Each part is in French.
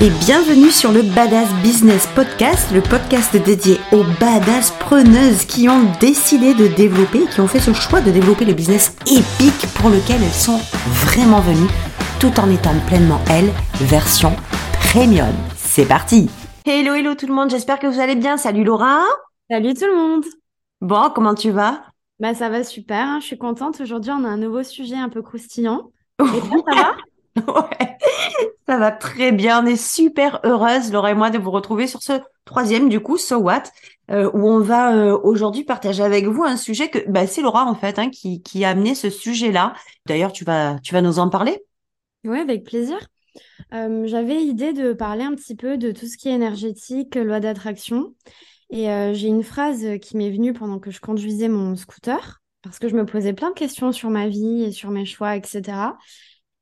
et bienvenue sur le Badass Business Podcast, le podcast dédié aux badass preneuses qui ont décidé de développer, qui ont fait ce choix de développer le business épique pour lequel elles sont vraiment venues, tout en étant pleinement elles, version premium. C'est parti Hello, hello tout le monde, j'espère que vous allez bien. Salut Laura Salut tout le monde Bon, comment tu vas? Bah ça va super, hein. je suis contente. Aujourd'hui on a un nouveau sujet un peu croustillant. Et toi, ça va? Ça va très bien. On est super heureuse, Laura et moi, de vous retrouver sur ce troisième, du coup, So What, euh, où on va euh, aujourd'hui partager avec vous un sujet que bah, c'est Laura, en fait, hein, qui, a amené ce sujet-là. D'ailleurs, tu vas, tu vas nous en parler Oui, avec plaisir. Euh, J'avais l'idée de parler un petit peu de tout ce qui est énergétique, loi d'attraction. Et j'ai une phrase qui m'est venue pendant que je conduisais mon scooter, parce que je me posais plein de questions sur ma vie et sur mes choix, etc.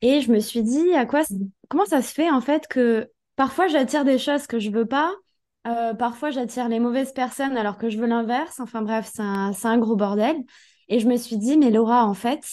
Et je me suis dit, à quoi, comment ça se fait en fait que parfois j'attire des choses que je veux pas, euh, parfois j'attire les mauvaises personnes alors que je veux l'inverse. Enfin bref, c'est un, c'est un gros bordel. Et je me suis dit, mais Laura, en fait,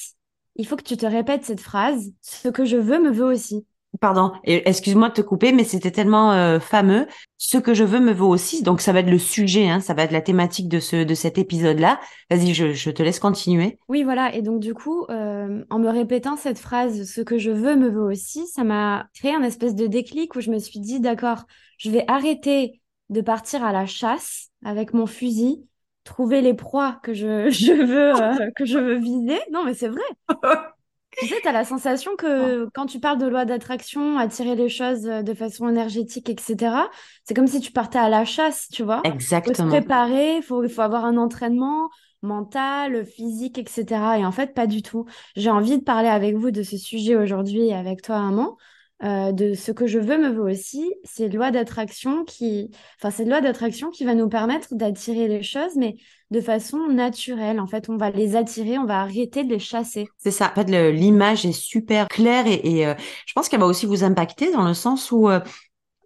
il faut que tu te répètes cette phrase, ce que je veux me veut aussi. Pardon, excuse-moi de te couper, mais c'était tellement euh, fameux. Ce que je veux me vaut aussi. Donc ça va être le sujet, hein, ça va être la thématique de ce de cet épisode-là. Vas-y, je, je te laisse continuer. Oui, voilà. Et donc, du coup, euh, en me répétant cette phrase, ce que je veux me veut aussi, ça m'a créé un espèce de déclic où je me suis dit, d'accord, je vais arrêter de partir à la chasse avec mon fusil, trouver les proies que je, je veux, euh, que je veux viser. Non, mais c'est vrai. Tu sais, tu as la sensation que quand tu parles de loi d'attraction, attirer les choses euh, de façon énergétique, etc., c'est comme si tu partais à la chasse, tu vois. Faut se Exactement. préparer, faut, il faut avoir un entraînement mental, physique, etc. Et en fait, pas du tout. J'ai envie de parler avec vous de ce sujet aujourd'hui et avec toi, Amand, euh, de ce que je veux me veut aussi. C'est loi d'attraction qui, enfin, c'est loi d'attraction qui va nous permettre d'attirer les choses, mais de façon naturelle. En fait, on va les attirer, on va arrêter de les chasser. C'est ça. En fait, l'image est super claire et, euh, je pense qu'elle va aussi vous impacter dans le sens où euh,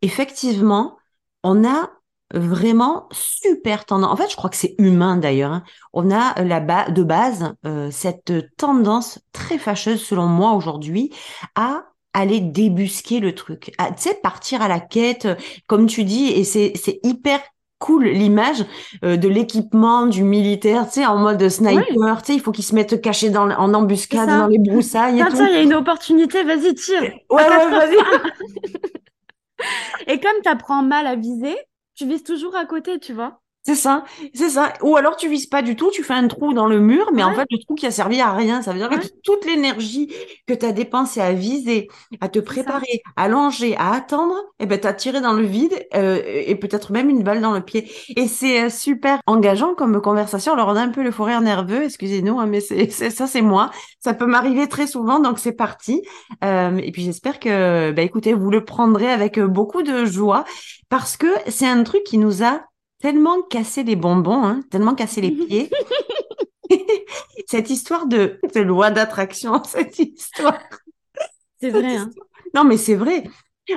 effectivement, on a vraiment super tendance. En fait, je crois que c'est humain d'ailleurs. hein. On a la ba- de base euh, cette tendance très fâcheuse, selon moi aujourd'hui, à aller débusquer le truc, à partir à la quête, euh, comme tu dis, et c'est hyper cool l'image euh, de l'équipement du militaire, tu sais, en mode sniper, tu sais, il faut qu'ils se mettent cachés dans, en embuscade dans les broussailles Tiens, tiens, il y a une opportunité, vas-y, tire. Ouais, ouais, vas-y. Et comme tu apprends mal à viser, tu vises toujours à côté, tu vois. C'est ça, c'est ça. Ou alors tu vises pas du tout, tu fais un trou dans le mur, mais en fait le trou qui a servi à rien. Ça veut dire Ouais. que toute l'énergie que tu as dépensée à viser, à te préparer, à longer, à attendre, eh ben t'as tiré dans le vide euh, et peut-être même une balle dans le pied. Et c'est euh, super engageant comme conversation. Alors on a un peu le rire nerveux, excusez-nous, hein, mais c'est ça c'est moi. Ça peut m'arriver très souvent, donc c'est parti. Euh, et puis j'espère que, bah écoutez, vous le prendrez avec beaucoup de joie parce que c'est un truc qui nous a tellement cassé les bonbons, hein, tellement cassé les pieds. Cette histoire de, de loi d'attraction, cette histoire. C'est vrai, hein. Non, mais c'est vrai.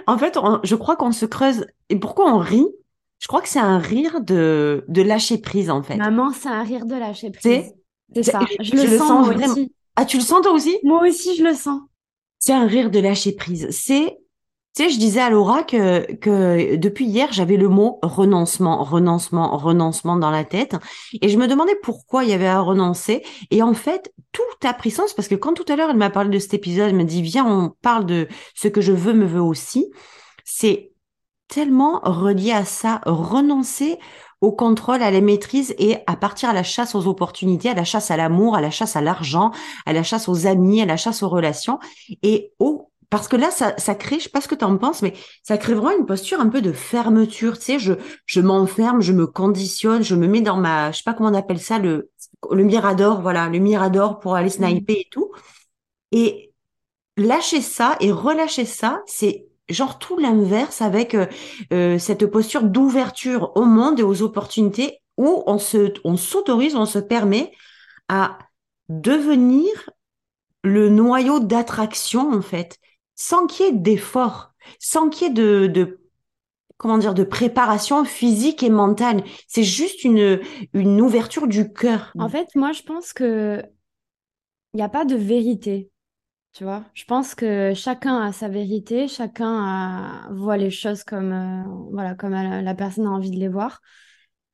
En fait, on- je crois qu'on se creuse. Et pourquoi on rit? Je crois que c'est un rire de, de lâcher prise, en fait. Maman, c'est un rire de lâcher prise. C'est c'est- ça. Je je le le sens, sens moi vraiment. aussi. Ah, tu le sens toi aussi? Moi aussi, je le sens. C'est un rire de lâcher prise. C'est, tu sais, je disais à Laura que, que depuis hier, j'avais le mot renoncement, renoncement, renoncement dans la tête. Et je me demandais pourquoi il y avait à renoncer. Et en fait, tout a pris sens parce que quand tout à l'heure, elle m'a parlé de cet épisode, elle m'a dit, viens, on parle de ce que je veux me veut aussi. C'est tellement relié à ça, renoncer au contrôle, à la maîtrise et à partir à la chasse aux opportunités, à la chasse à l'amour, à la chasse à l'argent, à la chasse aux amis, à la chasse aux relations et au parce que là, ça, ça crée, je sais pas ce que tu en penses, mais ça crée vraiment une posture un peu de fermeture. Tu sais, je, je m'enferme, je me conditionne, je me mets dans ma, je sais pas comment on appelle ça, le, le mirador, voilà, le mirador pour aller sniper et tout. Et lâcher ça et relâcher ça, c'est genre tout l'inverse avec euh, euh, cette posture d'ouverture au monde et aux opportunités où on se, on s'autorise, on se permet à devenir le noyau d'attraction en fait, sans qu'il y ait d'effort, sans qu'il y ait de, comment dire de préparation physique et mentale. C'est juste une une ouverture du cœur. En fait, moi, je pense que il n'y a pas de vérité. Tu vois, je pense que chacun a sa vérité, chacun voit les choses comme, euh, voilà, comme la personne a envie de les voir.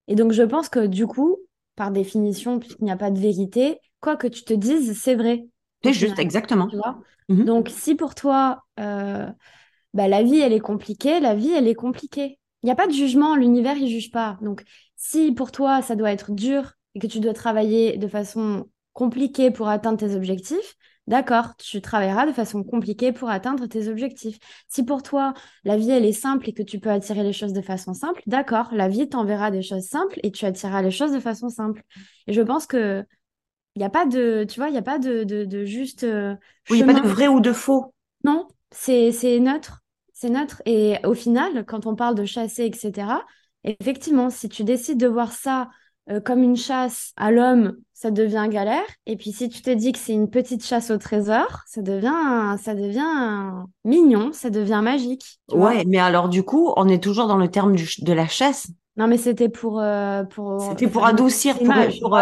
Et donc, je pense que du coup, par définition, puisqu'il n'y a pas de vérité, quoi que tu te dises, c'est vrai. C'est juste, exactement. Tu vois? Mhm. Donc, si pour toi, euh, bah, la vie, elle est compliquée, la vie, elle est compliquée. Il n'y a pas de jugement, l'univers, il juge pas. Donc, si pour toi, ça doit être dur et que tu dois travailler de façon compliquée pour atteindre tes objectifs, D'accord, tu travailleras de façon compliquée pour atteindre tes objectifs. Si pour toi, la vie, elle est simple et que tu peux attirer les choses de façon simple, d'accord, la vie t'enverra des choses simples et tu attireras les choses de façon simple. Et je pense que il n'y a pas de, tu vois, il n'y a pas de, de, juste. Euh, oui, il n'y a pas de vrai ou de faux. Non, c'est neutre. C'est neutre. Et au final, quand on parle de chasser, etc., effectivement, si tu décides de voir ça euh, comme une chasse à l'homme, ça devient galère. Et puis si tu te dis que c'est une petite chasse au trésor, ça devient, ça devient mignon, ça devient magique. Ouais, mais alors du coup, on est toujours dans le terme de la chasse. Non, mais c'était pour, euh, pour. C'était pour adoucir, pour, pour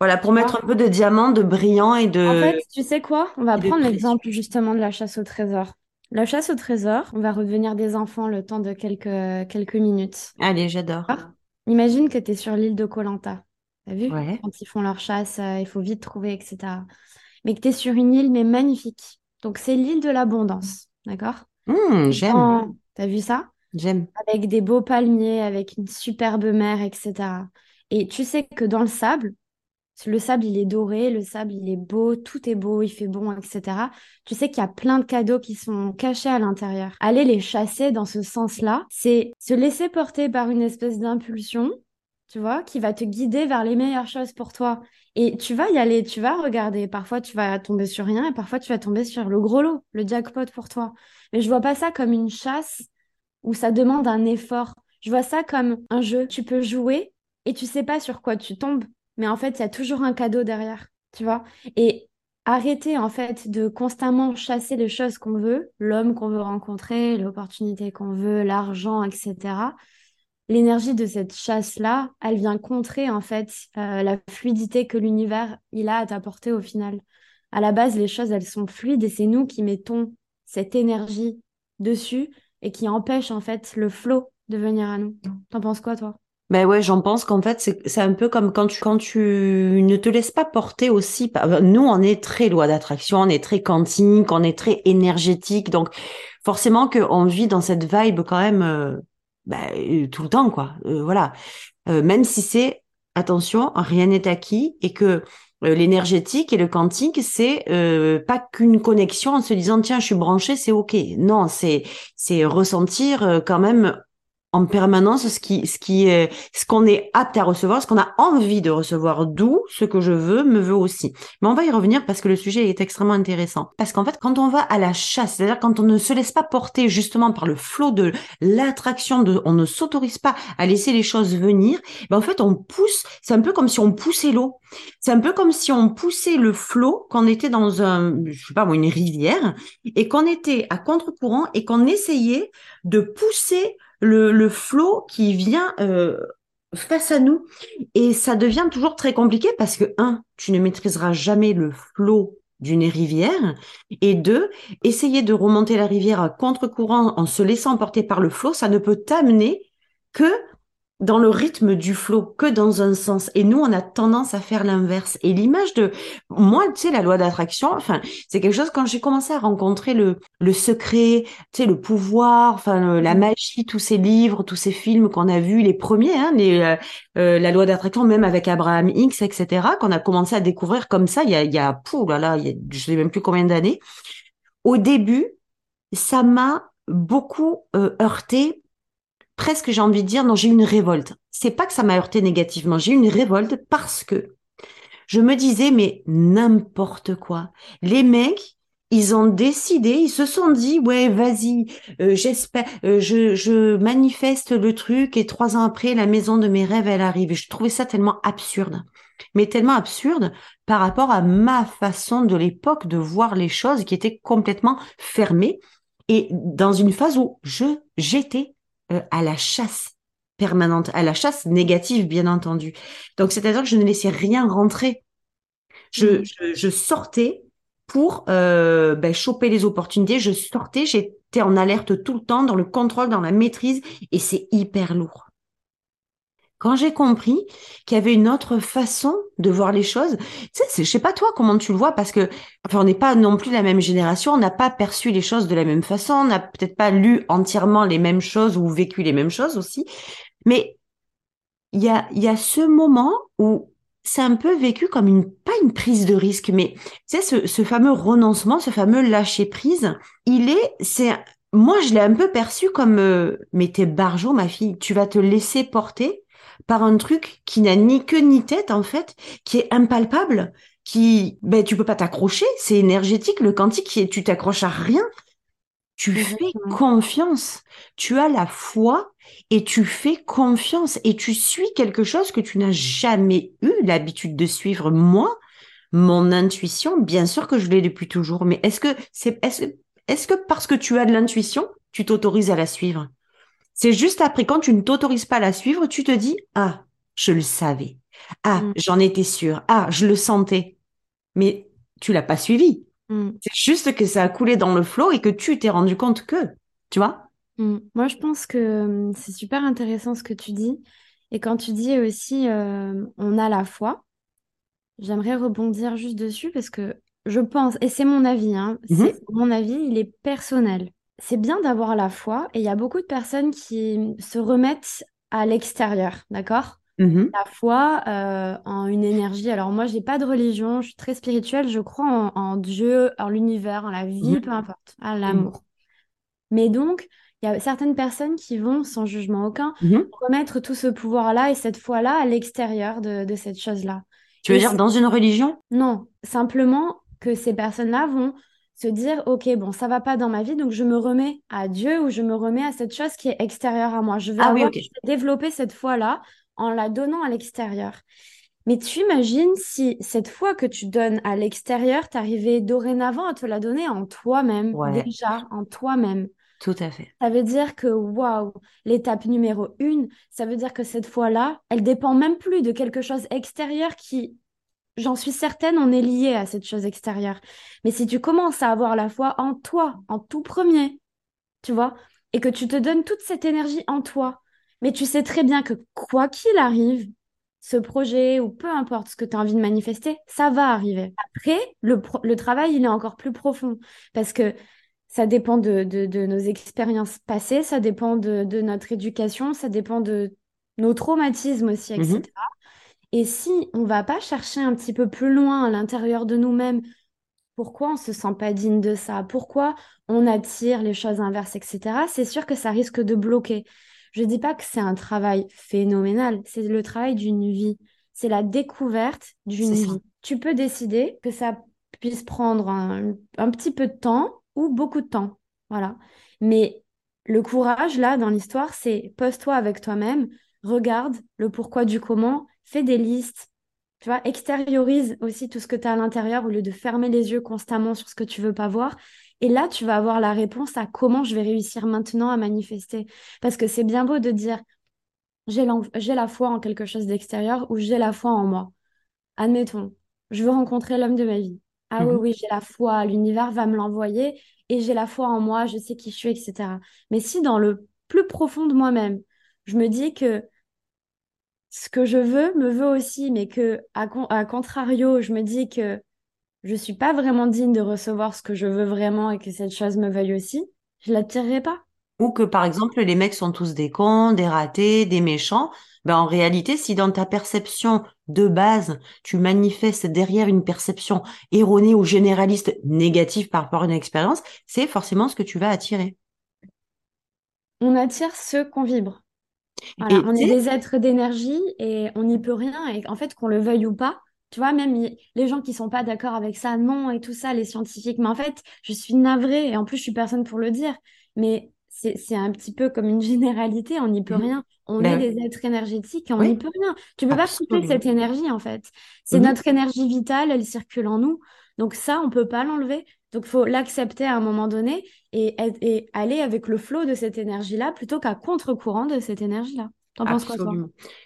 voilà. pour mettre un peu de diamant, de brillant et de. En fait, tu sais quoi? On va prendre l'exemple justement de la chasse au trésor. La chasse au trésor, on va redevenir des enfants le temps de quelques, quelques minutes. Allez, j'adore. Imagine que tu es sur l'île de Colanta. T'as vu? Quand ils font leur chasse, euh, il faut vite trouver, etc. Mais que tu es sur une île, mais magnifique. Donc, c'est l'île de l'abondance. D'accord? Mmh, J'aime. T'as vu ça? J'aime. Avec des beaux palmiers, avec une superbe mer, etc. Et tu sais que dans le sable, le sable, il est doré, le sable, il est beau, tout est beau, il fait bon, etc. Tu sais qu'il y a plein de cadeaux qui sont cachés à l'intérieur. Aller les chasser dans ce sens-là, c'est se laisser porter par une espèce d'impulsion, tu vois, qui va te guider vers les meilleures choses pour toi. Et tu vas y aller, tu vas regarder. Parfois, tu vas tomber sur rien et parfois, tu vas tomber sur le gros lot, le jackpot pour toi. Mais je vois pas ça comme une chasse où ça demande un effort. Je vois ça comme un jeu. Tu peux jouer et tu sais pas sur quoi tu tombes mais en fait, il y a toujours un cadeau derrière, tu vois. Et arrêter en fait de constamment chasser les choses qu'on veut, l'homme qu'on veut rencontrer, l'opportunité qu'on veut, l'argent, etc. L'énergie de cette chasse-là, elle vient contrer en fait euh, la fluidité que l'univers il a à t'apporter au final. À la base, les choses elles sont fluides et c'est nous qui mettons cette énergie dessus et qui empêche en fait le flot de venir à nous. T'en penses quoi toi? Ben ouais, j'en pense qu'en fait, c'est un peu comme quand tu, quand tu ne te laisses pas porter aussi. Nous, on est très loi d'attraction, on est très quantique, on est très énergétique. Donc, forcément qu'on vit dans cette vibe quand même euh, ben, tout le temps, quoi. Euh, voilà. Euh, même si c'est, attention, rien n'est acquis et que l'énergétique et le quantique, c'est pas qu'une connexion en se disant tiens, je suis branché, c'est ok. Non, c'est c'est ressentir quand même en permanence ce qui, ce qui est, ce qu'on est apte à recevoir, ce qu'on a envie de recevoir, d'où ce que je veux me veut aussi. Mais on va y revenir parce que le sujet est extrêmement intéressant. Parce qu'en fait, quand on va à la chasse, c'est-à-dire quand on ne se laisse pas porter justement par le flot de l'attraction, de, on ne s'autorise pas à laisser les choses venir, ben en fait, on pousse, c'est un peu comme si on poussait l'eau. C'est un peu comme si on poussait le flot, qu'on était dans un, je sais pas moi, une rivière, et qu'on était à contre-courant et qu'on essayait de pousser le, le flot qui vient euh, face à nous. Et ça devient toujours très compliqué parce que, un, tu ne maîtriseras jamais le flot d'une rivière et deux, essayer de remonter la rivière à contre-courant en se laissant porter par le flot, ça ne peut t'amener que dans le rythme du flot que dans un sens. Et nous, on a tendance à faire l'inverse. Et l'image de moi, tu sais, la loi d'attraction, enfin, c'est quelque chose quand j'ai commencé à rencontrer le, le secret, tu sais, le pouvoir, enfin, la magie, tous ces livres, tous ces films qu'on a vus, les premiers, hein, les, euh, euh, la loi d'attraction, même avec Abraham X, etc., qu'on a commencé à découvrir comme ça, il y a, il y a, pou, là, là, il y a, je sais même plus combien d'années. Au début, ça m'a beaucoup euh, heurté presque j'ai envie de dire non j'ai une révolte. C'est pas que ça m'a heurté négativement, j'ai eu une révolte parce que je me disais mais n'importe quoi. Les mecs ils ont décidé, ils se sont dit ouais vas-y, euh, euh, je, manifeste le truc et trois ans après la maison de mes rêves elle arrive. Et je trouvais ça tellement absurde, mais tellement absurde par rapport à ma façon de l'époque de voir les choses qui étaient complètement fermées et dans une phase où je j'étais euh, à la chasse permanente, à la chasse négative, bien entendu. Donc, c'est-à-dire que je ne laissais rien rentrer. Je, mm. je, sortais pour euh, ben, choper les opportunités. Je sortais, j'étais en alerte tout le temps, dans le contrôle, dans la maîtrise, et c'est hyper lourd. Quand j'ai compris qu'il y avait une autre façon de voir les choses, tu sais, je sais pas toi comment tu le vois parce que enfin on n'est pas non plus la même génération, on n'a pas perçu les choses de la même façon, on n'a peut-être pas lu entièrement les mêmes choses ou vécu les mêmes choses aussi, mais il y a y a ce moment où c'est un peu vécu comme une pas une prise de risque, mais tu sais ce, ce fameux renoncement, ce fameux lâcher prise, il est c'est moi, je l'ai un peu perçu comme euh, mais t'es barjot, ma fille, tu vas te laisser porter par un truc qui n'a ni queue ni tête en fait, qui est impalpable, qui ben tu peux pas t'accrocher, c'est énergétique, le quantique, qui tu t'accroches à rien. Tu fais confiance, tu as la foi et tu fais confiance. Et tu suis quelque chose que tu n'as jamais eu l'habitude de suivre. Moi, mon intuition, bien sûr que je l'ai depuis toujours, mais est-ce que c'est est-ce est-ce que parce que tu as de l'intuition, tu t'autorises à la suivre? C'est juste après, quand tu ne t'autorises pas à la suivre, tu te dis, ah, je le savais. Ah, mm. j'en étais sûre. Ah, je le sentais. Mais tu l'as pas suivi. Mm. C'est juste que ça a coulé dans le flot et que tu t'es rendu compte que, tu vois? Mm. Moi, je pense que c'est super intéressant ce que tu dis. Et quand tu dis aussi, euh, on a la foi, j'aimerais rebondir juste dessus parce que je pense, et c'est mon avis, hein, mm-hmm. mon avis, il est personnel c'est bien d'avoir la foi et il y a beaucoup de personnes qui se remettent à l'extérieur, d'accord? Mmh La foi euh, en une énergie. Alors moi, j'ai pas de religion, je suis très spirituelle, je crois en, Dieu, en l'univers, en la vie, mmh peu importe, à mmh. l'amour. Mais donc, il y a certaines personnes qui vont, sans jugement aucun, remettre tout ce pouvoir-là et cette foi-là à l'extérieur de, cette chose-là. Tu veux dire dans une religion? Non, simplement que ces personnes-là vont se dire, OK, bon, ça va pas dans ma vie, donc je me remets à Dieu ou je me remets à cette chose qui est extérieure à moi. Je vais, ah développer cette foi-là en la donnant à l'extérieur. Mais tu imagines si cette foi que tu donnes à l'extérieur, t'arrivais dorénavant à te la donner en toi-même, déjà, en toi-même? Tout à fait. Ça veut dire que, waouh, l'étape numéro une, ça veut dire que cette foi-là, elle dépend même plus de quelque chose extérieur qui j'en suis certaine, on est lié à cette chose extérieure. Mais si tu commences à avoir la foi en toi, en tout premier, tu vois, et que tu te donnes toute cette énergie en toi, mais tu sais très bien que quoi qu'il arrive, ce projet ou peu importe ce que tu as envie de manifester, ça va arriver. Après, le, travail, il est encore plus profond parce que ça dépend de, nos expériences passées, ça dépend de, notre éducation, ça dépend de nos traumatismes aussi, etc. Et si on va pas chercher un petit peu plus loin à l'intérieur de nous-mêmes, pourquoi on se sent pas digne de ça? Pourquoi on attire les choses inverses, etc. C'est sûr que ça risque de bloquer. Je dis pas que c'est un travail phénoménal, c'est le travail d'une vie. C'est la découverte d'une vie. Tu peux décider que ça puisse prendre un, un petit peu de temps ou beaucoup de temps. Voilà. Mais le courage, là, dans l'histoire, c'est pose-toi avec toi-même, regarde le pourquoi du comment fais des listes, tu vois, extériorise aussi tout ce que tu as à l'intérieur au lieu de fermer les yeux constamment sur ce que tu veux pas voir. Et là, tu vas avoir la réponse à comment je vais réussir maintenant à manifester. Parce que c'est bien beau de dire j'ai la foi en quelque chose d'extérieur ou j'ai la foi en moi. Admettons, je veux rencontrer l'homme de ma vie. Ah oui, mhm. oui, j'ai la foi, l'univers va me l'envoyer et j'ai la foi en moi, je sais qui je suis, etc. Mais si dans le plus profond de moi-même, je me dis que ce que je veux me veut aussi, mais que à, contrario, je me dis que je suis pas vraiment digne de recevoir ce que je veux vraiment et que cette chose me veuille aussi, je l'attirerai pas. Ou que par exemple les mecs sont tous des cons, des ratés, des méchants. Ben en réalité, si dans ta perception de base, tu manifestes derrière une perception erronée ou généraliste négative par rapport à une expérience, c'est forcément ce que tu vas attirer. On attire ce qu'on vibre on est des êtres d'énergie et on n'y peut rien. Et en fait, qu'on le veuille ou pas, tu vois, même les gens qui sont pas d'accord avec ça, non, et tout ça, les scientifiques. Mais en fait, je suis navrée et en plus, je suis personne pour le dire. Mais c'est un petit peu comme une généralité, on n'y peut mmh rien. On ben est des êtres énergétiques et on n'y peut rien. Tu peux pas couper cette énergie, en fait. C'est mmh notre énergie vitale, elle circule en nous. Donc ça, on peut pas l'enlever. Donc, il faut l'accepter à un moment donné et, aller avec le flot de cette énergie-là plutôt qu'à contre-courant de cette énergie-là. T'en penses quoi, toi?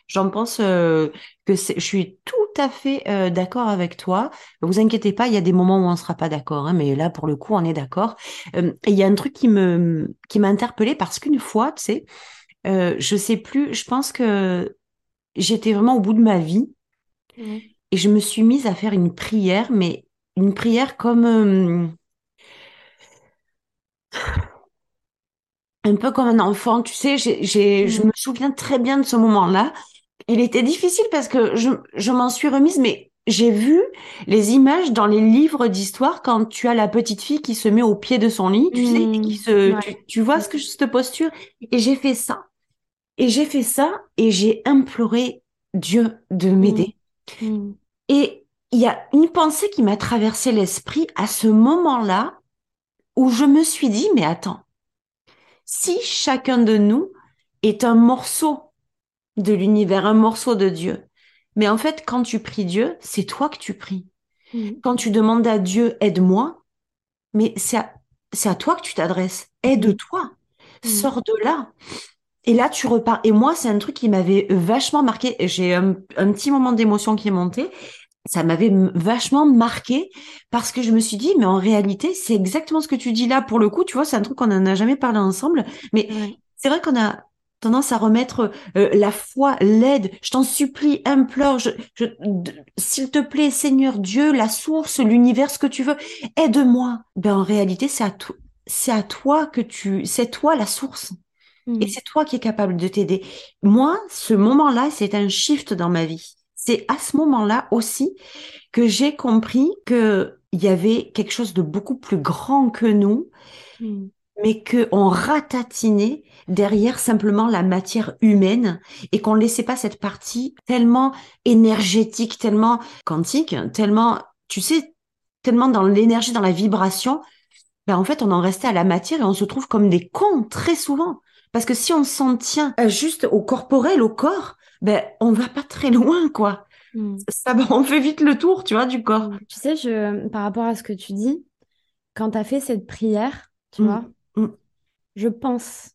J'en pense euh, que je suis tout à fait euh, d'accord avec toi. Vous inquiétez pas, il y a des moments où on sera pas d'accord, hein, mais là pour le coup on est d'accord. Euh, et il y a un truc qui me qui m'a interpellée parce qu'une fois, tu sais, je sais plus, je pense que j'étais vraiment au bout de ma vie et je me suis mise à faire une prière, mais une prière comme euh, un peu comme un enfant, tu sais. Je Mm. me souviens très bien de ce moment-là. Il était difficile parce que je, je m'en suis remise, mais j'ai vu les images dans les livres d'histoire quand tu as la petite fille qui se met au pied de son lit, tu sais, et qui Mm. se, Ouais. tu, tu vois ce que je- cette posture? Et j'ai fait ça. Et j'ai fait ça et j'ai imploré Dieu de Mm. m'aider. Et il y a une pensée qui m'a traversé l'esprit à ce moment-là où je me suis dit, mais attends, si chacun de nous est un morceau de l'univers, un morceau de Dieu, mais en fait, quand tu pries Dieu, c'est toi que tu pries. Mm. Quand tu demandes à Dieu, aide-moi, mais c'est à, toi que tu t'adresses. Aide-toi. Mm. Sors de là. Et là, tu repars. Et moi, c'est un truc qui m'avait vachement marqué. J'ai un, un petit moment d'émotion qui est monté. Ça m'avait vachement marqué parce que je me suis dit, mais en réalité, c'est exactement ce que tu dis là. Pour le coup, tu vois, c'est un truc qu'on n'en a jamais parlé ensemble. Mais c'est vrai qu'on a tendance à remettre euh, la foi, l'aide. Je t'en supplie, implore. Je, s'il te plaît, Seigneur Dieu, la source, l'univers, ce que tu veux, aide-moi. Ben, en réalité, c'est à toi. C'est à toi que tu, c'est toi la source. Et Mm. c'est toi qui es capable de t'aider. Moi, ce moment-là, c'est un shift dans ma vie. C'est à ce moment-là aussi que j'ai compris que il y avait quelque chose de beaucoup plus grand que nous, Mm. mais que on ratatinait derrière simplement la matière humaine et qu'on laissait pas cette partie tellement énergétique, tellement quantique, tellement, tu sais, tellement dans l'énergie, dans la vibration. Ben, en fait, on en restait à la matière et on se trouve comme des cons très souvent. Parce que si on s'en tient euh, juste au corporel, au corps, ben, on va pas très loin, quoi. Mm. Ça, on fait vite le tour, tu vois, du corps. Mm. Tu sais, je, par rapport à ce que tu dis, quand tu as fait cette prière, tu Mm. vois, Mm. je pense,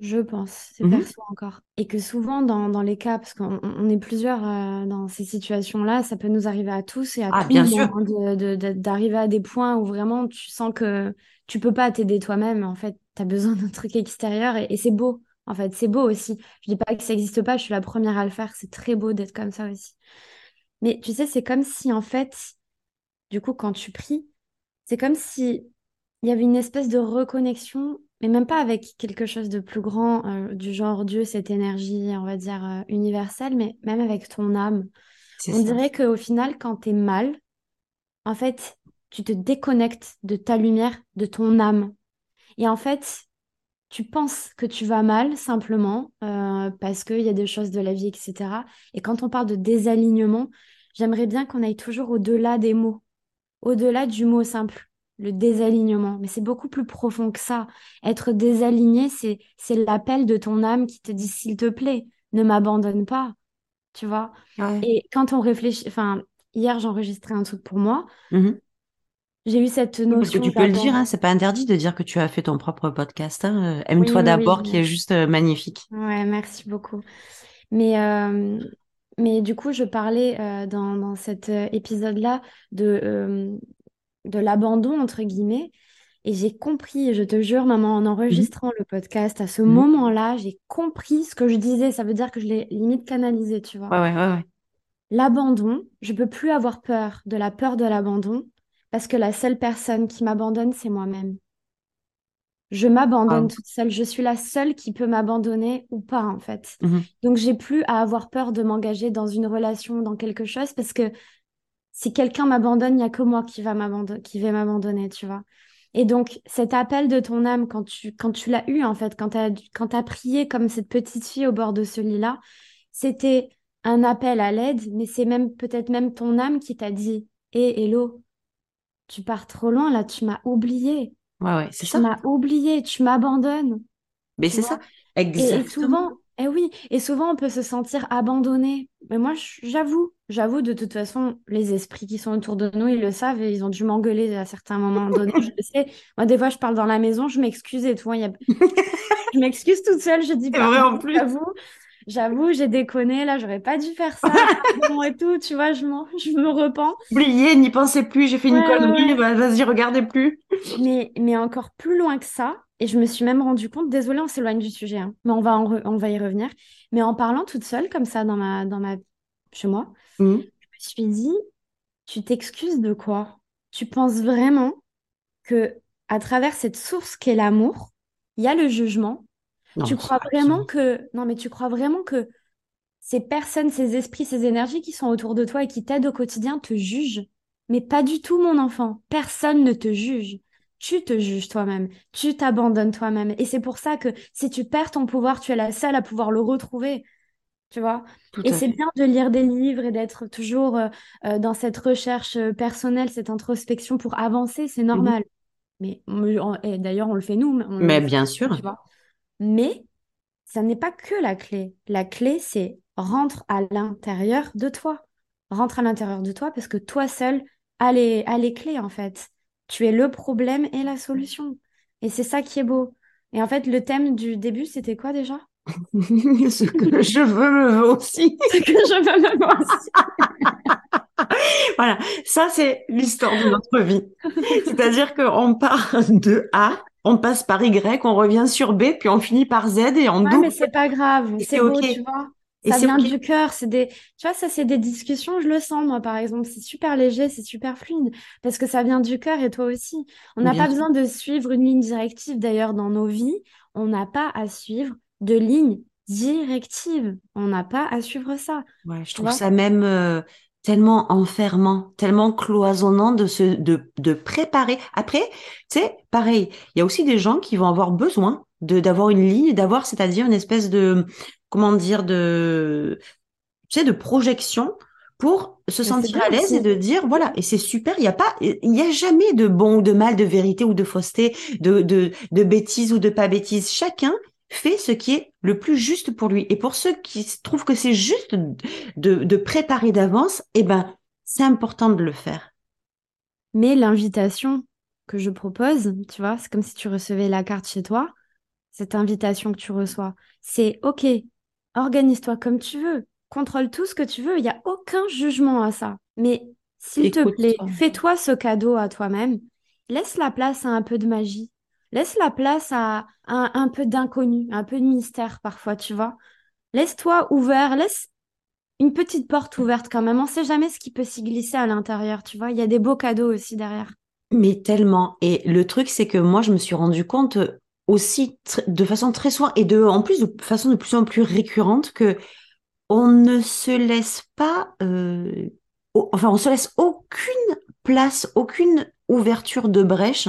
je pense, c'est Mhm. perso encore, et que souvent dans, dans les cas, parce qu'on on est plusieurs euh, dans ces situations-là, ça peut nous arriver à tous et à Ah, tout bien sûr. hein, de- de- de- d'arriver à des points où vraiment tu sens que tu peux pas t'aider toi-même, en fait, tu as besoin d'un truc extérieur et, et c'est beau, en fait, c'est beau aussi. Je dis pas que ça n'existe pas, je suis la première à le faire, c'est très beau d'être comme ça aussi. Mais tu sais, c'est comme si, en fait, du coup, quand tu pries, c'est comme si il y avait une espèce de reconnexion, mais même pas avec quelque chose de plus grand, euh, du genre Dieu, cette énergie, on va dire, euh, universelle, mais même avec ton âme. C'est On ça. dirait qu'au final, quand tu es mal, en fait, tu te déconnectes de ta lumière, de ton âme. Et en fait, tu penses que tu vas mal simplement euh, parce qu'il y a des choses de la vie, etc. Et quand on parle de désalignement, j'aimerais bien qu'on aille toujours au-delà des mots, au-delà du mot simple, le désalignement. Mais c'est beaucoup plus profond que ça. Être désaligné, c'est c'est l'appel de ton âme qui te dit, s'il te plaît, ne m'abandonne pas, tu vois? Ouais. Et quand on réfléchit, enfin, hier j'enregistrais un truc pour moi, Mhm. J'ai eu cette Oui, Parce que notion tu peux le dire, hein, c'est pas interdit de dire que tu as fait ton propre podcast. hein. Euh, Aime-toi oui, d'abord, oui. qui est juste euh, magnifique. Ouais, merci beaucoup. Mais, euh, mais du coup, je parlais euh, dans, dans cet épisode-là de, euh, de l'abandon, entre guillemets, et j'ai compris, je te jure, maman, en Mhm. enregistrant le podcast, à ce Mhm. moment-là, j'ai compris ce que je disais. Ça veut dire que je l'ai limite canalisé, tu vois. Ouais, ouais, ouais, ouais. L'abandon, je peux plus avoir peur de la peur de l'abandon parce que la seule personne qui m'abandonne, c'est moi-même. Je m'abandonne toute seule. Je suis la seule qui peut m'abandonner ou pas, en fait. Mhm. Donc, j'ai plus à avoir peur de m'engager dans une relation, dans quelque chose, parce que si quelqu'un m'abandonne, il n'y a que moi qui va m'abandonner, qui vais m'abandonner, tu vois. Et donc, cet appel de ton âme, quand tu, quand tu l'as eu, en fait, quand tu as, tu prié comme cette petite fille au bord de ce lit-là, c'était un appel à l'aide, mais c'est même peut-être même ton âme qui t'a dit, Hé, hello, tu pars trop loin, là, tu m'as oublié. Ouais, ouais, c'est Tu ça. m'as oublié, tu m'abandonnes, Mais tu c'est ça. Et, et Exactement. souvent, eh oui, et souvent on peut se sentir abandonné. Mais moi, j'avoue, j'avoue, de toute façon, les esprits qui sont autour de nous, ils le savent et ils ont dû m'engueuler à certains moments donnés. Je le sais. Moi, des fois, je parle dans la maison, je m'excuse et tout. hein, y a- Je m'excuse toute seule, je dis C'est vrai en plus. j'avoue. J'avoue, j'ai déconné, là, j'aurais pas dû faire ça. bon et tout, tu vois, je, je me repens. Oublié, n'y pensez plus, j'ai fait une connerie, vas-y, regardez plus. Mais, mais encore plus loin que ça, et je me suis même rendu compte, désolée, on s'éloigne du sujet, hein, mais on va, on va y revenir. Mais en parlant toute seule, comme ça, dans ma, dans ma... chez moi, mmh. je me suis dit, tu t'excuses de quoi? Tu penses vraiment que à travers cette source qu'est l'amour, il y a le jugement? Tu crois vraiment que non mais tu crois vraiment que ces personnes, ces esprits, ces énergies qui sont autour de toi et qui t'aident au quotidien te jugent? Mais pas du tout mon enfant. Personne ne te juge. Tu te juges toi-même, tu t'abandonnes toi-même. Et c'est pour ça que si tu perds ton pouvoir, tu es la seule à pouvoir le retrouver tu vois? et c'est bien de lire des livres et d'être toujours euh, euh, dans cette recherche euh, personnelle, cette introspection pour avancer, c'est mmh normal. Mais d'ailleurs, on le fait nous. mais bien sûr. Tu vois? Mais ça n'est pas que la clé. La clé, c'est rentre à l'intérieur de toi. Rentre à l'intérieur de toi parce que toi seul as les, as les clés, en fait. Tu es le problème et la solution. Et c'est ça qui est beau. Et en fait, le thème du début, c'était quoi déjà? Ce que je veux me veut aussi. Ce que je veux me veut aussi. voilà, ça c'est l'histoire de notre vie. C'est-à-dire qu'on part de A, on passe par Y, on revient sur B, puis on finit par Z et on ouais, mais c'est pas grave, c'est beau, tu vois. Ça vient du cœur, c'est des, tu vois, ça c'est des discussions, je le sens moi par exemple, c'est super léger, c'est super fluide parce que ça vient du cœur et toi aussi. On n'a pas besoin de suivre une ligne directive d'ailleurs dans nos vies, on n'a pas à suivre de ligne directive. On n'a pas à suivre ça. Ouais, je trouve ça même euh, tellement enfermant, tellement cloisonnant de se de, de préparer. Après, tu sais, pareil, il y a aussi des gens qui vont avoir besoin de d'avoir une ligne, d'avoir, c'est-à-dire une espèce de comment dire de tu sais de projection pour se sentir à l'aise et de dire voilà et c'est super il y a pas il y a jamais de bon ou de mal de vérité ou de fausseté de de de bêtises ou de pas bêtises chacun fait ce qui est le plus juste pour lui. Et pour ceux qui trouvent que c'est juste de, de préparer d'avance, eh ben, c'est important de le faire. Mais l'invitation que je propose, tu vois, c'est comme si tu recevais la carte chez toi. Cette invitation que tu reçois, c'est OK, organise-toi comme tu veux, contrôle tout ce que tu veux, il n'y a aucun jugement à ça. Mais s'il te plaît, fais-toi ce cadeau à toi-même, laisse la place à un peu de magie, Laisse la place à, un peu d'inconnu, un peu de mystère parfois, tu vois. Laisse-toi ouvert, laisse une petite porte ouverte quand même. On ne sait jamais ce qui peut s'y glisser à l'intérieur, tu vois. Il y a des beaux cadeaux aussi derrière. Mais tellement. Et le truc, c'est que moi, je me suis rendu compte aussi de façon très soin et de, en plus de façon de plus en plus récurrente que on ne se laisse pas, euh, enfin, on se laisse aucune place, aucune ouverture de brèche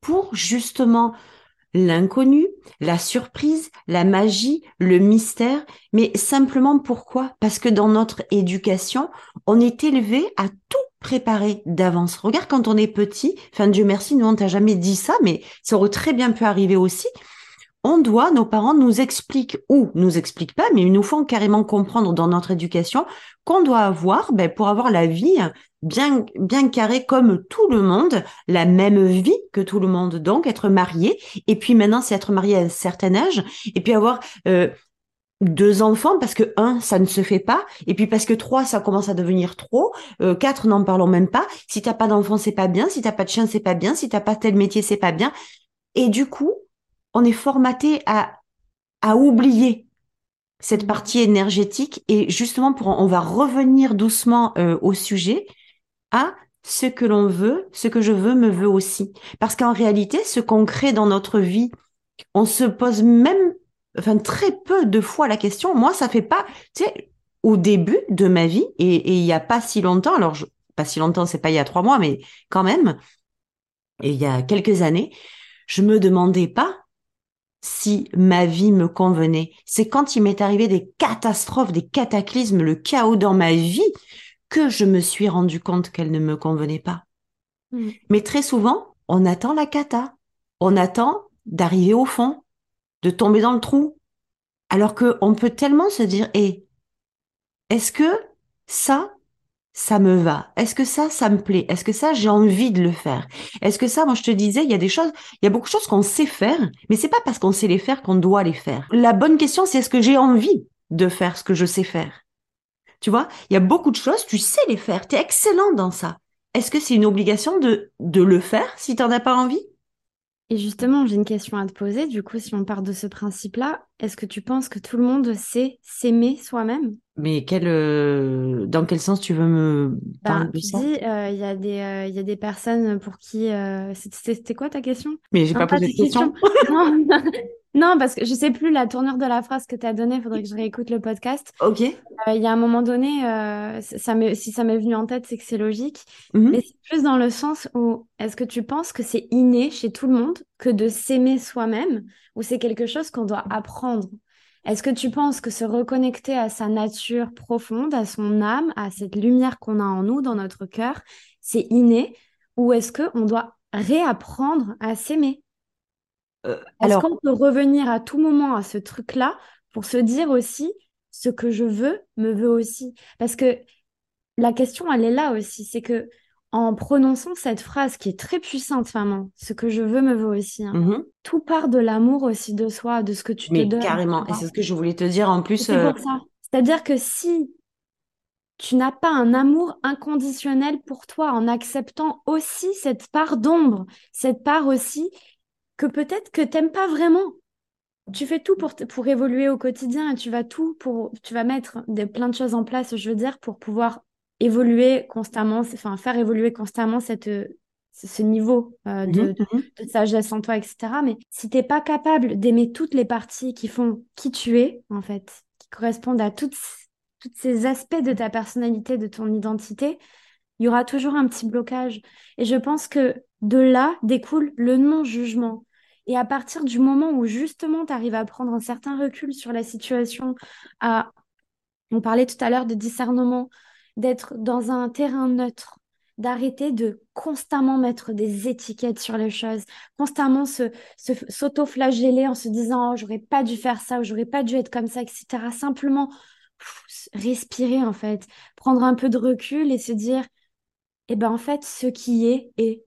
pour justement l'inconnu, la surprise, la magie, le mystère, mais simplement pourquoi? Parce que dans notre éducation, on est élevé à tout préparer d'avance. Regarde quand on est petit, enfin Dieu merci, nous on t'a jamais dit ça, mais ça aurait très bien pu arriver aussi on doit, nos parents nous expliquent ou nous expliquent pas, mais ils nous font carrément comprendre dans notre éducation qu'on doit avoir, ben, pour avoir la vie bien, bien carrée comme tout le monde, la même vie que tout le monde, donc être marié. Et puis maintenant, c'est être marié à un certain âge, et puis avoir euh, deux enfants parce que un, ça ne se fait pas, et puis parce que trois, ça commence à devenir trop. Euh, quatre, n'en parlons même pas. Si t'as pas d'enfant, c'est pas bien. Si t'as pas de chien, c'est pas bien. Si t'as pas tel métier, c'est pas bien. Et du coup, on est formaté à, à oublier cette partie énergétique et justement pour on va revenir doucement euh, au sujet à ce que l'on veut, ce que je veux me veut aussi. Parce qu'en réalité, ce qu'on crée dans notre vie, on se pose même, enfin très peu de fois la question. Moi, ça fait pas, tu sais, au début de ma vie et, il y a pas si longtemps. Alors, pas si longtemps, c'est pas il y a trois mois, mais quand même, et il y a quelques années, je me demandais pas si ma vie me convenait. C'est quand il m'est arrivé des catastrophes, des cataclysmes, le chaos dans ma vie, que je me suis rendu compte qu'elle ne me convenait pas. Hmm. Mais très souvent, on attend la cata. On attend d'arriver au fond, de tomber dans le trou. Alors que on peut tellement se dire, eh, est-ce que ça, ça me va? Est-ce que ça, ça me plaît? Est-ce que ça, j'ai envie de le faire? Est-ce que ça, moi je te disais, il y a des choses, il y a beaucoup de choses qu'on sait faire, mais c'est pas parce qu'on sait les faire qu'on doit les faire. La bonne question, c'est est-ce que j'ai envie de faire ce que je sais faire? Tu vois, il y a beaucoup de choses, tu sais les faire, tu es excellent dans ça. Est-ce que c'est une obligation de, de le faire si tu n'en as pas envie? Et justement, j'ai une question à te poser. Du coup, si on part de ce principe-là, est-ce que tu penses que tout le monde sait s'aimer soi-même? Mais quel, euh, dans quel sens tu veux me parler Ben, de ça? euh, il y a des, euh, il y a des personnes pour qui... C'était quoi ta question? Mais j'ai pas pas posé de question. questions. Non, parce que je sais plus la tournure de la phrase que tu as donnée. Il faudrait que je réécoute le podcast. Ok. Euh, il y a un moment donné, euh, ça si ça m'est venu en tête, c'est que c'est logique. Mhm. Mais c'est plus dans le sens où est-ce que tu penses que c'est inné chez tout le monde que de s'aimer soi-même ou c'est quelque chose qu'on doit apprendre? Est-ce que tu penses que se reconnecter à sa nature profonde, à son âme, à cette lumière qu'on a en nous, dans notre cœur, c'est inné? Ou est-ce qu'on doit réapprendre à s'aimer? Euh, Est-ce qu'on peut revenir à tout moment à ce truc-là pour se dire aussi ce que je veux me veut aussi? Parce que la question, elle est là aussi, c'est que en prononçant cette phrase qui est très puissante, maman, ce que je veux me veut aussi, hein, mhm. tout part de l'amour aussi de soi, de ce que tu te mais donnes. tu carrément. Et c'est ce que je voulais te dire en plus. euh. C'est-à-dire que si tu n'as pas un amour inconditionnel pour toi en acceptant aussi cette part d'ombre, cette part aussi que peut-être que t'aimes pas vraiment. Tu fais tout pour, pour évoluer au quotidien et tu vas tout pour, tu vas mettre des, plein de choses en place, je veux dire, pour pouvoir évoluer constamment, enfin, faire évoluer constamment cette, euh, ce niveau euh, de, mhm, mhm. de sagesse en toi, etc. Mais si t'es pas capable d'aimer toutes les parties qui font qui tu es, en fait, qui correspondent à toutes, tous ces aspects de ta personnalité, de ton identité, il y aura toujours un petit blocage. Et je pense que de là découle le non-jugement. Et à partir du moment où justement tu arrives à prendre un certain recul sur la situation, à, on parlait tout à l'heure de discernement, d'être dans un terrain neutre, d'arrêter de constamment mettre des étiquettes sur les choses, constamment se, s'auto-flageller en se disant oh, j'aurais pas dû faire ça ou j'aurais pas dû être comme ça, etc. Simplement respirer en fait, prendre un peu de recul et se dire eh ben en fait ce qui est est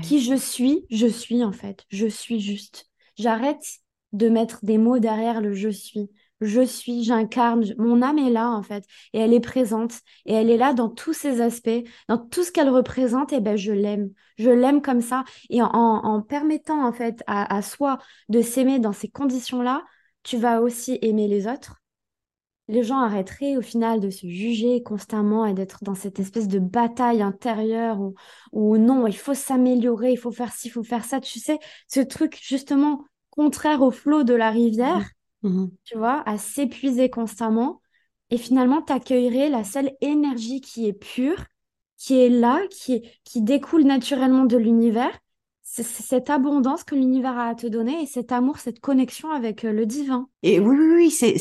Qui je suis, je suis en fait, je suis juste. J'arrête de mettre des mots derrière le je suis. Je suis, j'incarne, mon âme est là en fait, et elle est présente, et elle est là dans tous ses aspects, dans tout ce qu'elle représente, et ben je l'aime, je l'aime comme ça, et en, en- en permettant en fait à, à soi de s'aimer dans ces conditions-là, tu vas aussi aimer les autres. Les gens arrêteraient au final de se juger constamment et d'être dans cette espèce de bataille intérieure où, où non, il faut s'améliorer, il faut faire ci, il faut faire ça. Tu sais, ce truc justement contraire au flot de la rivière, Mhm. tu vois, à s'épuiser constamment. Et finalement, tu accueillerais la seule énergie qui est pure, qui est là, qui, est- qui découle naturellement de l'univers. C'est c'est cette abondance que l'univers a à te donner et cet amour, cette connexion avec euh, le divin. Et oui, oui, oui, c'est,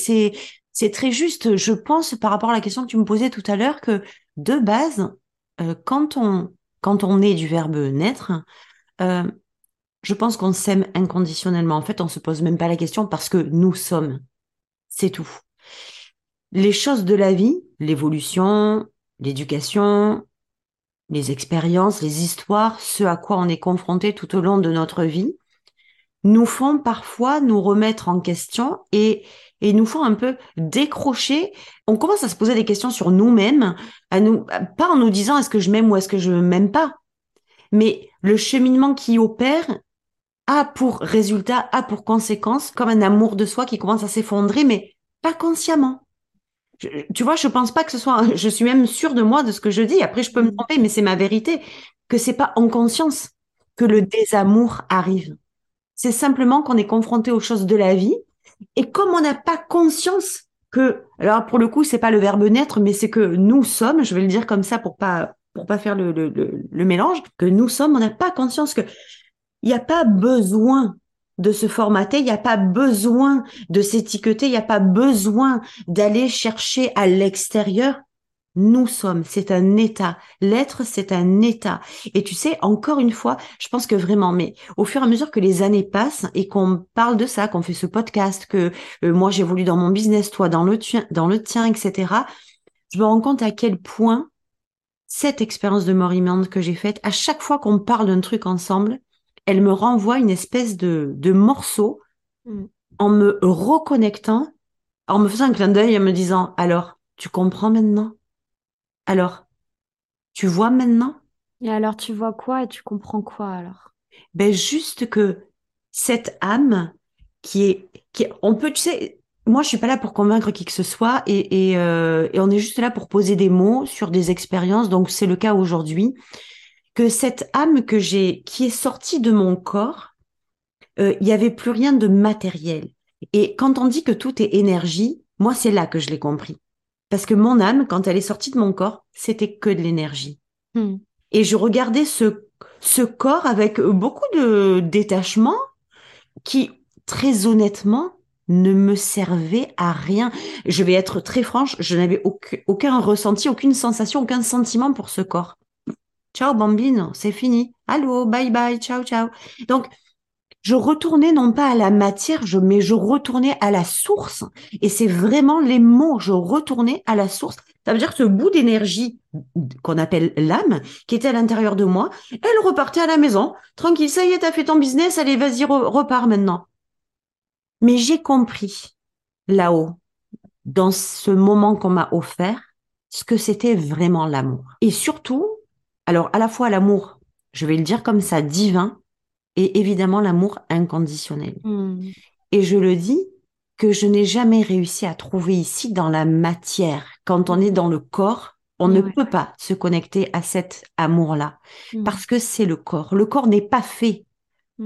c'est, très juste. Je pense, par rapport à la question que tu me posais tout à l'heure, que de base, euh, quand on, quand est du verbe naître, euh, je pense qu'on s'aime inconditionnellement. En fait, on se pose même pas la question parce que nous sommes. C'est tout. Les choses de la vie, l'évolution, l'éducation, les expériences, les histoires, ce à quoi on est confronté tout au long de notre vie, nous font parfois nous remettre en question et, et nous font un peu décrocher. On commence à se poser des questions sur nous-mêmes, à nous, pas en nous disant est-ce que je m'aime ou est-ce que je m'aime pas, mais le cheminement qui opère a pour résultat, a pour conséquence, comme un amour de soi qui commence à s'effondrer, mais pas consciemment. Je- tu vois, je pense pas que ce soit, je suis même sûre de moi, de ce que je dis. Après, je peux me Mm. tromper, mais c'est ma vérité, que c'est pas en conscience que le désamour arrive. C'est simplement qu'on est confronté aux choses de la vie. Et comme on n'a pas conscience que, alors pour le coup, c'est pas le verbe naître, mais c'est que nous sommes, je vais le dire comme ça pour pas, pour pas faire le, le, le, mélange, que nous sommes, on n'a pas conscience que il n'y a pas besoin de se formater, il n'y a pas besoin de s'étiqueter, il n'y a pas besoin d'aller chercher à l'extérieur. Nous sommes, c'est un état. L'être, c'est un état. Et tu sais, encore une fois, je pense que vraiment, mais au fur et à mesure que les années passent et qu'on parle de ça, qu'on fait ce podcast, que euh, moi j'évolue dans mon business, toi dans le tien, dans le tien, etc., je me rends compte à quel point cette expérience de mort imminente que j'ai faite, à chaque fois qu'on parle d'un truc ensemble, elle me renvoie une espèce de, de morceau Mm. en me reconnectant en me faisant un clin d'œil et en me disant, alors, tu comprends maintenant? Alors, tu vois maintenant? Et alors, tu vois quoi et tu comprends quoi alors? Ben juste que cette âme qui est, qui on peut, tu sais, moi je suis pas là pour convaincre qui que ce soit et, et, euh, et on est juste là pour poser des mots sur des expériences. Donc c'est le cas aujourd'hui que cette âme que j'ai, qui est sortie de mon corps, euh, il y avait plus rien de matériel. Et quand on dit que tout est énergie, moi c'est là que je l'ai compris. Parce que mon âme, quand elle est sortie de mon corps, c'était que de l'énergie. Hmm. Et je regardais ce, ce corps avec beaucoup de détachement qui, très honnêtement, ne me servait à rien. Je vais être très franche, je n'avais aucun, aucun ressenti, aucune sensation, aucun sentiment pour ce corps. Ciao bambine, c'est fini. Allô, bye bye, ciao ciao. Donc je retournais non pas à la matière, je, mais je retournais à la source. Et c'est vraiment les mots, je retournais à la source. Ça veut dire ce bout d'énergie qu'on appelle l'âme, qui était à l'intérieur de moi, elle repartait à la maison. Tranquille, ça y est, t'as fait ton business, allez, vas-y, repars maintenant. Mais j'ai compris là-haut, dans ce moment qu'on m'a offert, ce que c'était vraiment l'amour. Et surtout, alors à la fois l'amour, je vais le dire comme ça, divin, et évidemment l'amour inconditionnel. Hmm. Et je le dis que je n'ai jamais réussi à trouver ici dans la matière. Quand on est dans le corps, on ne peut pas se connecter à cet amour-là Hmm. parce que c'est le corps. Le corps n'est pas fait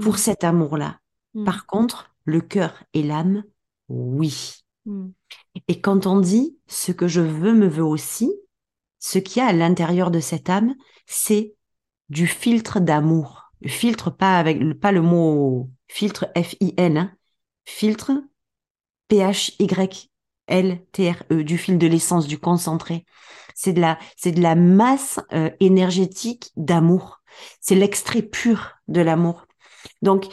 pour Hmm. cet amour-là. Par contre, le cœur et l'âme, oui. Et quand on dit ce que je veux me veut aussi, ce qu'il y a à l'intérieur de cette âme, c'est du filtre d'amour. Filtre pas avec pas le mot filtre F I N, hein. filtre P H Y L T R E du fil de l'essence du concentré. C'est de la c'est de la masse euh, énergétique d'amour. C'est l'extrait pur de l'amour. Donc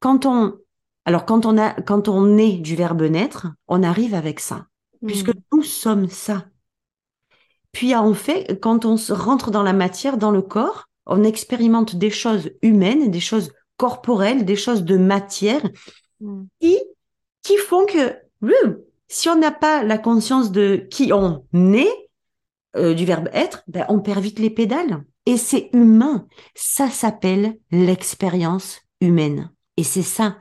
quand on alors quand on a quand on est du verbe naître, on arrive avec ça puisque Hmm. nous sommes ça. Puis en fait, quand on se rentre dans la matière, dans le corps, on expérimente des choses humaines, des choses corporelles, des choses de matière Hmm. qui, qui font que hmm, si on n'a pas la conscience de qui on est, euh, du verbe être, ben, on perd vite les pédales. Et c'est humain. Ça s'appelle l'expérience humaine. Et c'est ça.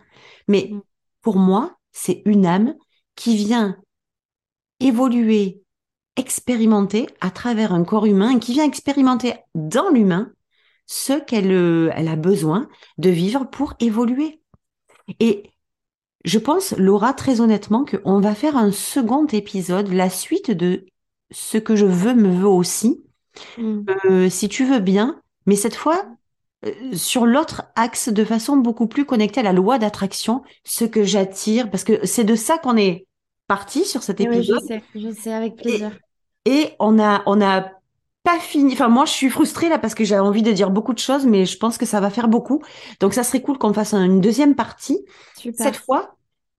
Mais Mm. pour moi, c'est une âme qui vient évoluer, expérimenter à travers un corps humain, et qui vient expérimenter dans l'humain ce qu'elle euh, elle a besoin de vivre pour évoluer. Et je pense, Laura, très honnêtement, qu'on va faire un second épisode, la suite de ce que je veux me veut aussi, Hmm. euh, si tu veux bien, mais cette fois euh, sur l'autre axe de façon beaucoup plus connectée à la loi d'attraction, ce que j'attire, parce que c'est de ça qu'on est parti sur cet Et oui, je épisode. sais, je sais, avec plaisir. Et on a, on a pas fini. Enfin, moi, je suis frustrée là parce que j'ai envie de dire beaucoup de choses, mais je pense que ça va faire beaucoup. Donc, ça serait cool qu'on fasse une deuxième partie. Super. Cette fois,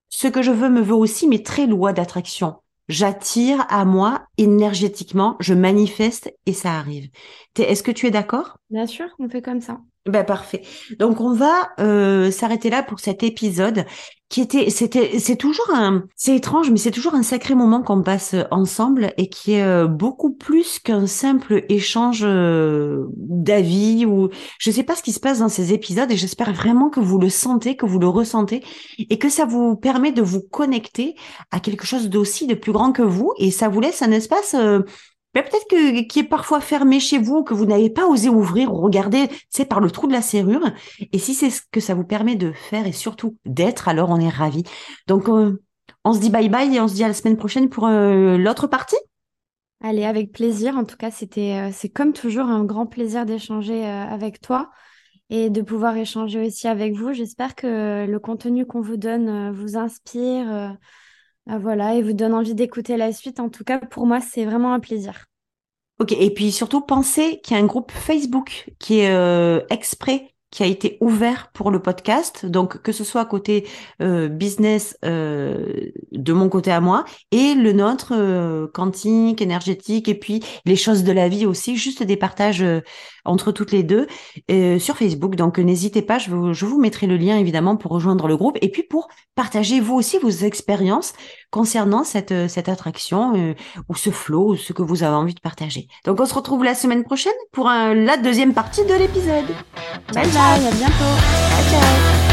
ce que je veux me veut aussi, mais très loi d'attraction. J'attire à moi énergétiquement, je manifeste et ça arrive. Est-ce que tu es d'accord? Bien sûr, on fait comme ça. Ben parfait. Donc on va euh, s'arrêter là pour cet épisode qui était, c'était, c'est toujours un, c'est étrange, mais c'est toujours un sacré moment qu'on passe ensemble et qui est euh, beaucoup plus qu'un simple échange euh, d'avis ou je sais pas ce qui se passe dans ces épisodes et j'espère vraiment que vous le sentez, que vous le ressentez et que ça vous permet de vous connecter à quelque chose d'aussi de plus grand que vous et ça vous laisse un espace peut-être que qui est parfois fermé chez vous, que vous n'avez pas osé ouvrir ou regarder, c'est par le trou de la serrure. Et si c'est ce que ça vous permet de faire et surtout d'être, alors on est ravis. Donc euh, on se dit bye bye et on se dit à la semaine prochaine pour euh, l'autre partie. Allez, avec plaisir. En tout cas, c'était, euh, c'est comme toujours un grand plaisir d'échanger avec toi et de pouvoir échanger aussi avec vous. J'espère que le contenu qu'on vous donne vous inspire, voilà, et vous donne envie d'écouter la suite. En tout cas, pour moi, c'est vraiment un plaisir. Ok. Et puis surtout pensez qu'il y a un groupe Facebook qui est euh, exprès qui a été ouvert pour le podcast, donc que ce soit côté euh, business euh, de mon côté à moi et le nôtre euh, quantique, énergétique et puis les choses de la vie aussi, juste des partages euh, entre toutes les deux euh, sur Facebook. Donc n'hésitez pas, je vous, je vous mettrai le lien évidemment pour rejoindre le groupe et puis pour partager vous aussi vos expériences concernant cette, cette attraction ou ce flow ou ce que vous avez envie de partager. Donc on se retrouve la semaine prochaine pour la deuxième partie de l'épisode. Bye bye, à bientôt. Ciao ciao.